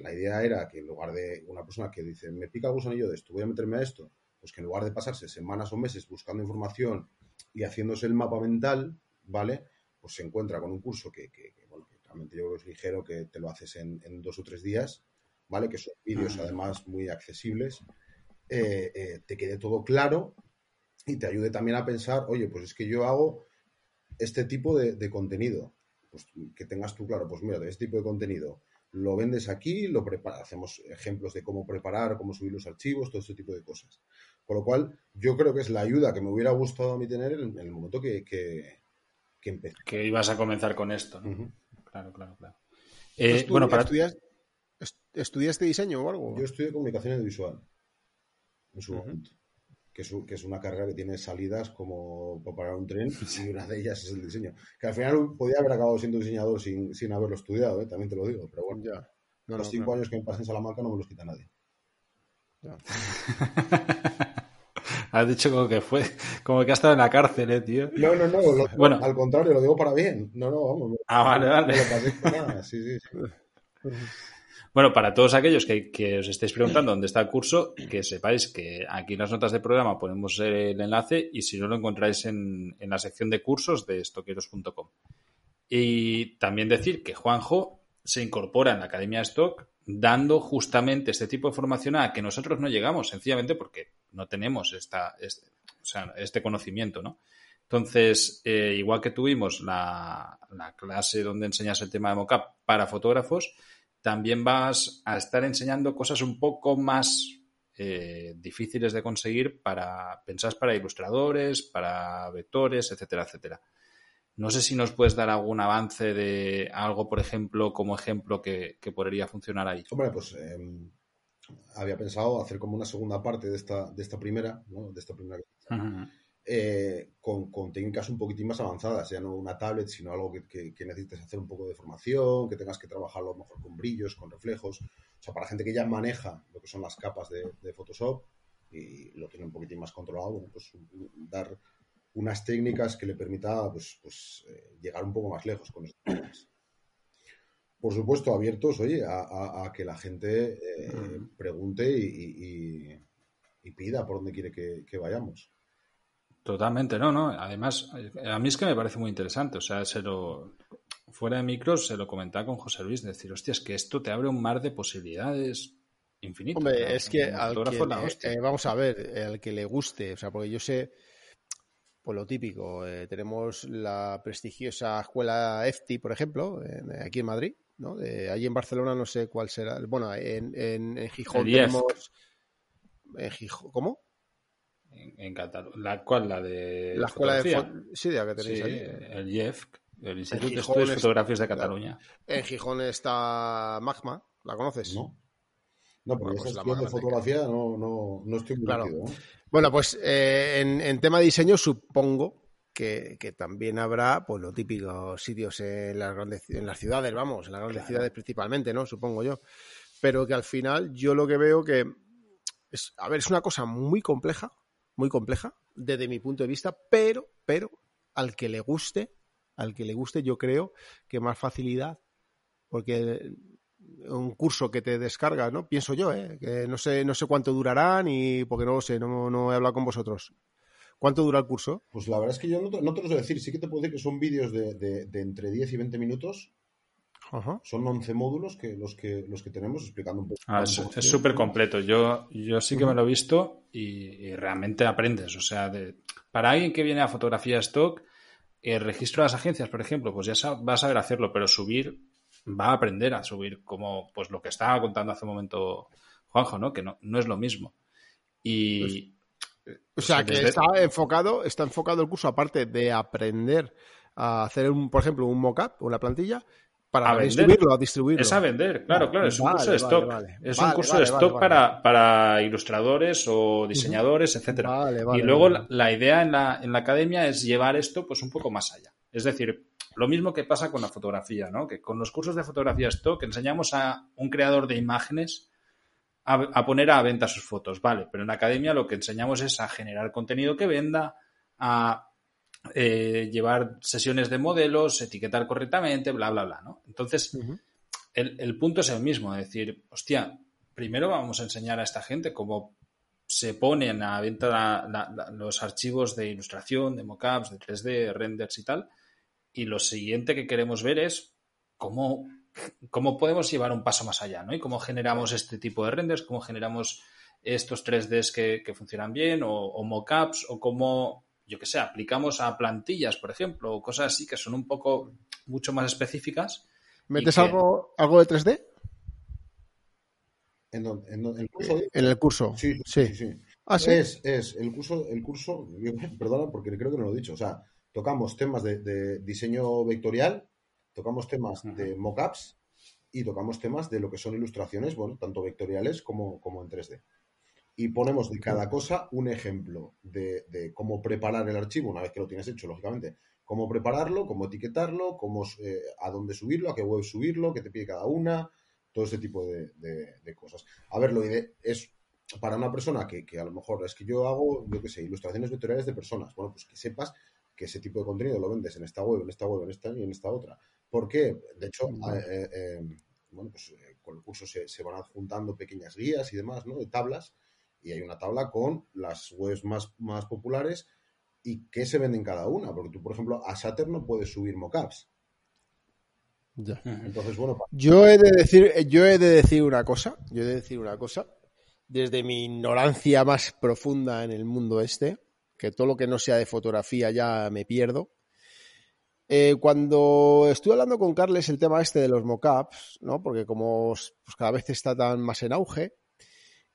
la idea era que en lugar de una persona que dice, me pica el gusanillo de esto, voy a meterme a esto, pues que en lugar de pasarse semanas o meses buscando información y haciéndose el mapa mental, ¿vale? Pues se encuentra con un curso que, bueno, que realmente yo creo que es ligero, que te lo haces en, dos o tres días, ¿vale? Que son vídeos además muy accesibles, eh, eh, te quede todo claro y te ayude también a pensar, oye, pues es que yo hago este tipo de, de contenido, pues que tengas tú claro, pues mira, de este tipo de contenido lo vendes aquí, lo prepara, hacemos ejemplos de cómo preparar, cómo subir los archivos, todo este tipo de cosas. Con lo cual, yo creo que es la ayuda que me hubiera gustado a mí tener en, el momento que, que, que empecé.
Que ibas a comenzar con esto. Claro, claro, claro.
¿Tú
Eh, bueno, para...
estudias- est- ¿Estudiaste diseño o algo?
Yo estudié comunicación audiovisual en su momento, que es, un- que es una carrera que tiene salidas como para parar un tren y una de ellas es el diseño. Que al final podía haber acabado siendo diseñador sin, sin haberlo estudiado, ¿eh? también te lo digo, pero bueno.
Ya. No,
los
no,
cinco años que me pasé en Salamanca no me los quita nadie.
Ya.
Has dicho como que fue, como que ha estado en la cárcel, eh, tío.
No, no, no, lo-
Bueno.
al contrario, lo digo para bien. No, no, vamos.
Ah, vale, vale.
lo nada, sí, sí, sí.
Bueno, para todos aquellos que, que os estéis preguntando dónde está el curso, que sepáis que aquí en las notas del programa ponemos el enlace y si no lo encontráis en, en la sección de cursos de estoqueros.com. Y también decir que Juanjo se incorpora en la Academia Stock dando justamente este tipo de formación a que nosotros no llegamos, sencillamente porque no tenemos esta, este, o sea, este conocimiento, ¿no? Entonces, eh, igual que tuvimos la, la, clase donde enseñas el tema de mockup para fotógrafos, también vas a estar enseñando cosas un poco más eh, difíciles de conseguir para pensar para ilustradores, para vectores, etcétera, etcétera. No sé si nos puedes dar algún avance de algo, por ejemplo, como ejemplo que, podría funcionar ahí.
Hombre, pues em, había pensado hacer como una segunda parte de esta, de esta primera, ¿no? De esta primera. Eh, con, técnicas un poquitín más avanzadas, ya no una tablet, sino algo que, necesites hacer un poco de formación, que tengas que trabajarlo a lo mejor con brillos, con reflejos. O sea, para gente que ya maneja lo que son las capas de, Photoshop y lo tiene un poquitín más controlado, bueno, pues dar unas técnicas que le permita pues, pues eh, llegar un poco más lejos con esas Por supuesto, abiertos, oye, a, que la gente eh, pregunte y, pida por dónde quiere que vayamos.
Totalmente, no, no. Además, a mí es que me parece muy interesante. O sea, se lo, fuera de micros se lo comentaba con José Luis, decir, hostia, es que esto te abre un mar de posibilidades infinitas.
Hombre, es que, al que eh, vamos a ver, al que le guste, o sea, porque yo sé, pues lo típico, eh, tenemos la prestigiosa escuela EFTI, por ejemplo, aquí en Madrid, ¿no? De, allí en Barcelona no sé cuál será, bueno, en, en, Gijón tenemos... En Gijón, ¿Cómo?
en, Cataluña. ¿La cual? La de.
La escuela de. Sí, de que tenéis ahí.
El IEF, el Instituto de Estudios Fotografías de Cataluña.
En Gijón está Magma, ¿la conoces?
No. No, porque bueno, pues de fotografía no, no, no, estoy muy claro.
Bueno, pues eh, en, en, tema de diseño supongo que, que, también habrá pues los típicos sitios en las, grandes, en las ciudades, vamos, en las grandes ciudades principalmente, ¿no? Supongo yo. Pero que al final yo lo que veo que es, a ver, es una cosa muy compleja, muy compleja desde mi punto de vista, pero, pero al que le guste, al que le guste, yo creo que más facilidad, porque un curso que te descargas, ¿no? Pienso yo, ¿eh? que no sé, no sé cuánto durarán y porque no lo sé, no, no he hablado con vosotros. ¿Cuánto dura el curso?
Pues la verdad es que yo no, te lo sé decir, sí que te puedo decir que son vídeos de, de entre 10 y 20 minutos son 11 módulos que los que los que tenemos explicando un poco.
Ah, es súper completo. Yo, yo sí que me lo he visto y, realmente aprendes. O sea, de, para alguien que viene a fotografía stock, el registro de las agencias, por ejemplo, pues ya va a saber hacerlo, pero subir va a aprender a subir como pues lo que estaba contando hace un momento Juanjo, ¿no? Que no, no es lo mismo. Y.
Pues, o sea, que está enfocado, está enfocado el curso, aparte de aprender a hacer, un, por ejemplo, un mockup, una plantilla, para a distribuirlo, a distribuirlo.
Es a vender, claro, claro. Es un curso de stock. es un curso de stock para, para, ilustradores o diseñadores, etcétera. y luego la, idea en la, en la academia es llevar esto pues un poco más allá. Es decir, lo mismo que pasa con la fotografía, ¿no? Que con los cursos de fotografía stock enseñamos a un creador de imágenes a, a poner a venta sus fotos, vale, pero en la academia lo que enseñamos es a generar contenido que venda, a eh, llevar sesiones de modelos, etiquetar correctamente, bla, bla, bla, ¿no? Entonces, el, punto es el mismo, es decir, hostia, primero vamos a enseñar a esta gente cómo se ponen a venta los archivos de ilustración, de mockups, de 3D, renders y tal, y lo siguiente que queremos ver es cómo, cómo podemos llevar un paso más allá, ¿no? Y cómo generamos este tipo de renders, cómo generamos estos 3Ds que, funcionan bien, o, o mockups, o cómo yo que sé, aplicamos a plantillas, por ejemplo, o cosas así que son un poco mucho más específicas.
¿Metes algo, algo de 3D?
¿En, el curso?
En el curso.
Sí, sí, sí. Ah, es, es el curso, el curso, perdona porque creo que no lo he dicho, o sea, tocamos temas de, diseño vectorial, tocamos temas de mockups y tocamos temas de lo que son ilustraciones, bueno, tanto vectoriales como, como en 3D y ponemos de cada cosa un ejemplo de, cómo preparar el archivo una vez que lo tienes hecho, lógicamente. Cómo prepararlo, cómo etiquetarlo, cómo, eh, a dónde subirlo, a qué web subirlo, qué te pide cada una, todo ese tipo de, cosas. A ver, lo es para una persona que, a lo mejor es que yo hago, yo qué sé, ilustraciones vectoriales de personas. Bueno, pues que sepas que ese tipo de contenido lo vendes en esta web, en esta web, en esta y en esta otra. ¿Por qué? De hecho, eh, eh, bueno, pues con el curso se, se, van adjuntando pequeñas guías y demás, ¿no? De tablas y hay una tabla con las webs más, más populares y qué se venden cada una. Porque tú, por ejemplo, a Saturn no puedes subir mockups.
Ya.
Entonces, bueno,
Yo he de decir, yo he de decir una cosa, yo he de decir una cosa, desde mi ignorancia más profunda en el mundo este, que todo lo que no sea de fotografía ya me pierdo. Eh, cuando estuve hablando con Carles el tema este de los mockups, ¿no? Porque como pues, cada vez está tan más en auge,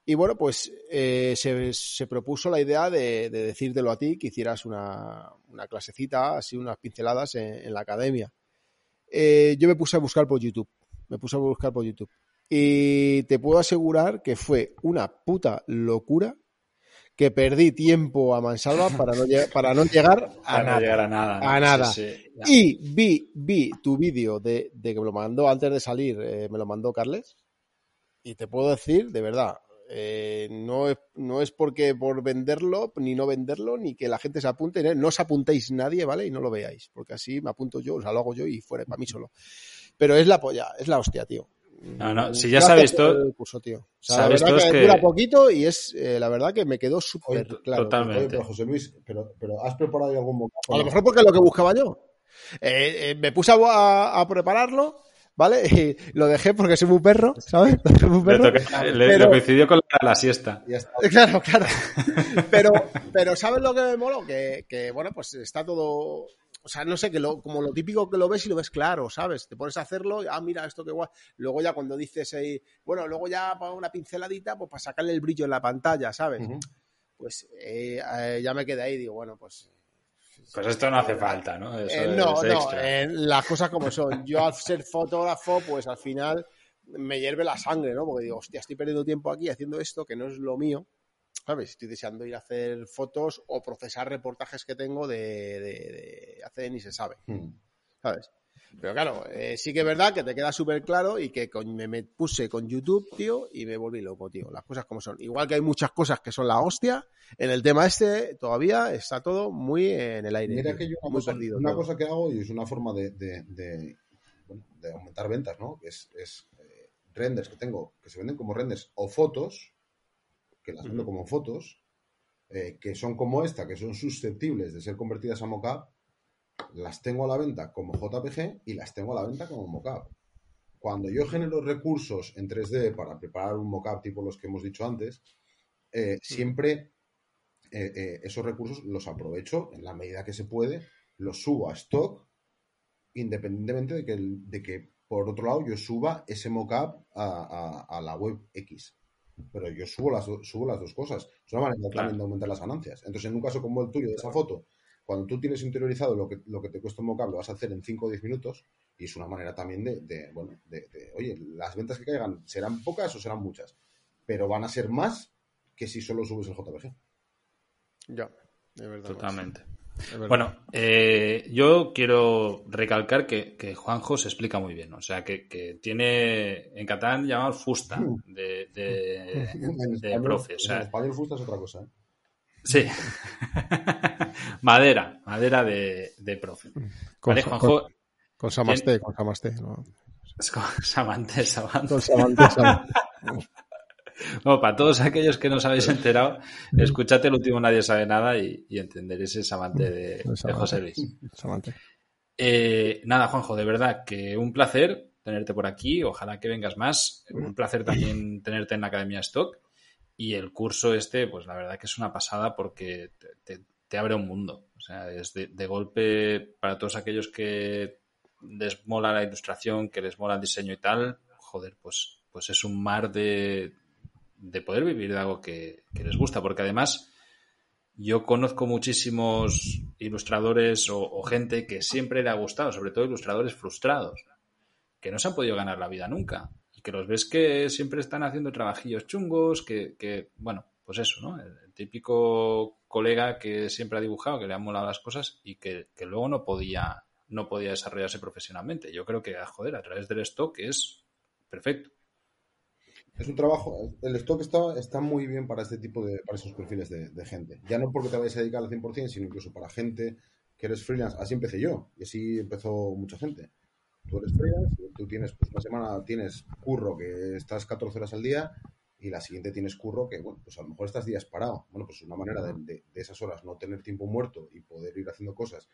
y bueno, pues eh, se, se propuso la idea de, de decírtelo a ti, que hicieras una, una clasecita, así unas pinceladas en, en la academia. Eh, yo me puse a buscar por YouTube. Me puse a buscar por YouTube. Y te puedo asegurar que fue una puta locura que perdí tiempo a mansalva para no, para no llegar a
Para no
nada.
llegar a nada. ¿no?
A nada.
Sí, sí, ya.
Y vi, vi tu vídeo de, de que me lo mandó antes de salir, eh, me lo mandó Carles. Y te puedo decir, de verdad, eh, no, es, no es porque por venderlo, ni no venderlo, ni que la gente se apunte. ¿eh? No os apuntéis nadie, ¿vale? Y no lo veáis, porque así me apunto yo, o sea, lo hago yo y fuera para mí solo. Pero es la polla, es la hostia, tío.
No, no, si ya sabéis todo-
el curso, tío. O sea,
sabéis
la verdad que,
que-
dura poquito y es eh, la verdad que me quedó súper claro.
totalmente.
oye, pero José Luis, pero, pero ¿has preparado algún mockup?
A lo mejor porque es lo que buscaba yo. Eh, eh, me puse a, a- a prepararlo, ¿vale? Y lo dejé porque soy muy perro, ¿sabes? Soy muy
Le,
perro.
toca- le-
Pero-
le coincidió con la, la siesta.
Ya está.
Claro, claro. Pero, pero ¿sabes lo que me moló? Que, que, bueno, pues está todo. O sea, no sé, que lo, como lo típico que lo ves y lo ves claro, ¿sabes? Te pones a hacerlo, y, ah, mira, esto que guay. Luego ya cuando dices ahí, bueno, luego ya para una pinceladita, pues para sacarle el brillo en la pantalla, ¿sabes? Pues eh, eh, ya me quedé ahí, digo, bueno, pues
Pues esto no hace falta, ¿no? Eso
Eh,
es
no, no, eh, las cosas como son. Yo al ser fotógrafo, pues al final me hierve la sangre, ¿no? Porque digo, hostia, estoy perdiendo tiempo aquí haciendo esto que no es lo mío. ¿Sabes? Estoy deseando ir a hacer fotos o procesar reportajes que tengo de, de, de hace ni se sabe,
Hmm.
¿sabes? Pero claro, eh, sí que es verdad que te queda súper claro y que con- me, me puse con YouTube, tío, y me volví loco, tío. Las cosas como son. Igual que hay muchas cosas que son la hostia, en el tema este todavía está todo muy en el aire.
Mira que yo una, cosa,
perdido.
una cosa que hago y es una forma de, de- de, bueno, de aumentar ventas, ¿no? Es, es, eh, renders que tengo, que se venden como renders o fotos, que las vendo como fotos, eh, que son como esta, que son susceptibles de ser convertidas a mockup, las tengo a la venta como JPG y las tengo a la venta como mockup. Cuando yo genero recursos en 3D para preparar un mockup tipo los que hemos dicho antes, eh, siempre eh, esos recursos los aprovecho en la medida que se puede, los subo a stock, independientemente de que, de que por otro lado yo suba ese mockup a, a, a la web X. Pero yo subo las, subo las dos cosas. Es una manera
Claro.
también de aumentar las ganancias. Entonces, en un caso como el tuyo de esa foto, cuando tú tienes interiorizado lo que, lo que te cuesta un mockup, lo vas a hacer en 5 o 10 minutos y es una manera también de, de, bueno, de, de, oye, las ventas que caigan serán pocas o serán muchas, pero van a ser más que si solo subes el JPG.
Ya, de verdad.
Totalmente.
es verdad.
Bueno, eh, yo quiero recalcar que, que Juanjo se explica muy bien. O sea, que, que tiene en catalán llamado fusta de, de,
En
de
español-
profe. O
en
sea,
español fusta es otra cosa. ¿eh?
sí. madera, madera de, de profe.
Con,
Vale, Juanjo,
con, con Samasté, con Samasté. ¿no?
es como Samante, Samante.
Con Samanté, Samanté.
Bueno, para todos aquellos que no os habéis enterado, escuchad el último Nadie sabe nada y, y entenderéis ese amante de, de José Luis. Eh, nada, Juanjo, de verdad que un placer tenerte por aquí. Ojalá que vengas más. Un placer también tenerte en la Academia Stock. Y el curso este, pues la verdad que es una pasada porque te, te- te abre un mundo. O sea, es de, de golpe para todos aquellos que les mola la ilustración, que les mola el diseño y tal. Joder, pues, pues es un mar de, de poder vivir de algo que, que les gusta. Porque además, yo conozco muchísimos ilustradores o, gente que siempre le ha gustado, sobre todo ilustradores frustrados, que no se han podido ganar la vida nunca y que los ves que siempre están haciendo trabajillos chungos, que, que, bueno, pues eso, ¿no? El, el típico colega que siempre ha dibujado, que le han molado las cosas y que, que luego no podía, no podía desarrollarse profesionalmente. Yo creo que, ah, joder, a través del stock es perfecto.
Es un trabajo, el stock está, está muy bien para este tipo de, para esos perfiles de, gente. Ya no porque te vayas a dedicar al 100%, sino incluso para gente que eres freelance. Así empecé yo y así empezó mucha gente. Tú eres freelance, tú tienes, pues una semana tienes curro que estás 14 horas al día y la siguiente tienes curro que, bueno, pues a lo mejor estás días parado. Bueno, pues una manera de, de- esas horas no tener tiempo muerto y poder ir haciendo cosas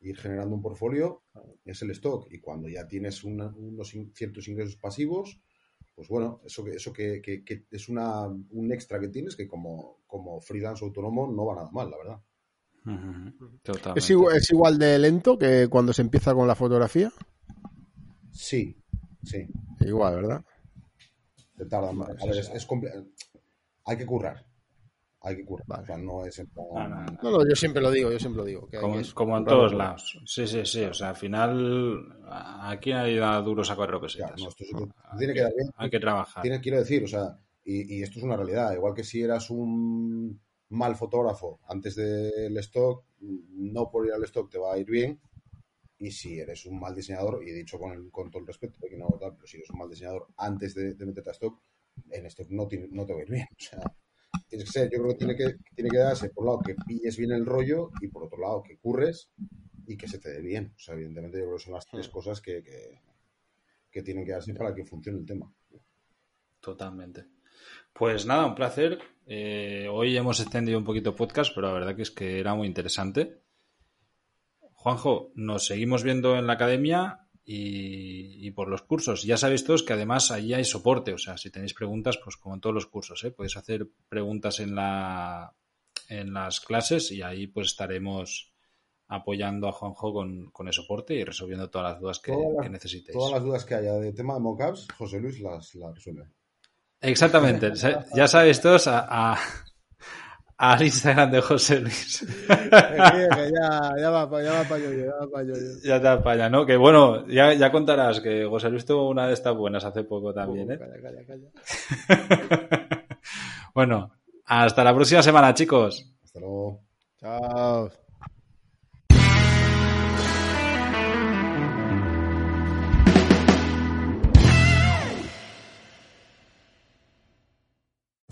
ir generando un portfolio es el stock. Y cuando ya tienes unos ciertos ingresos pasivos, pues bueno, eso que, eso que, que- que es una, un extra que tienes que como, como freelance autónomo no va nada mal, la verdad.
¿Es igual, ¿Es igual de lento que cuando se empieza con la fotografía?
Sí, sí,
Igual, ¿verdad?
te tarda más. A ver, es, es hay que currar. Hay que currar.
Vale.
O sea, no es en plan-
No, no, no.
No, no, yo siempre lo digo, yo siempre lo digo. que
Como,
que
como en todos
todo.
lados. Sí, sí, sí. O sea, al final, aquí hay da duros a cuatro pesetas.
no, esto te-
hay,
tiene que dar bien.
hay que trabajar.
Tiene, quiero decir, o sea, y, y esto es una realidad. Igual que si eras un mal fotógrafo antes del stock, no por ir al stock te va a ir bien. Y si eres un mal diseñador, y he dicho con, el- con todo el respeto que no tal, pero si eres un mal diseñador antes de, de meterte a stock, en stock no, tiene- no te va a ir bien. O sea, tienes que ser, yo creo que tiene que, tiene que darse, por un lado, que pilles bien el rollo y por otro lado, que curres y que se te dé bien. O sea, evidentemente, yo creo que son las tres cosas que, que, que tienen que darse para que funcione el tema.
Totalmente. Pues nada, un placer. Eh, hoy hemos extendido un poquito el podcast, pero la verdad que es que era muy interesante. Juanjo, nos seguimos viendo en la academia y, y por los cursos. Ya sabéis todos que además allí hay soporte, o sea, si tenéis preguntas, pues como en todos los cursos, ¿eh? podéis hacer preguntas en la en las clases y ahí pues estaremos apoyando a Juanjo con, con el soporte y resolviendo todas las dudas que,
Todas las-
que necesitéis.
Todas las dudas que haya de tema de mockups, José Luis las, las resuelve.
Exactamente. Ya sabéis todos a, a- al Instagram de José Luis.
Que ya, ya va para ya va pa yo, ya va pa yo.
ya te apaña, ¿no? Que bueno, ya, ya contarás que José Luis tuvo una de estas buenas hace poco también, ¿eh?
Calla, calla, calla.
bueno, hasta la próxima semana, chicos.
Hasta luego.
Chao.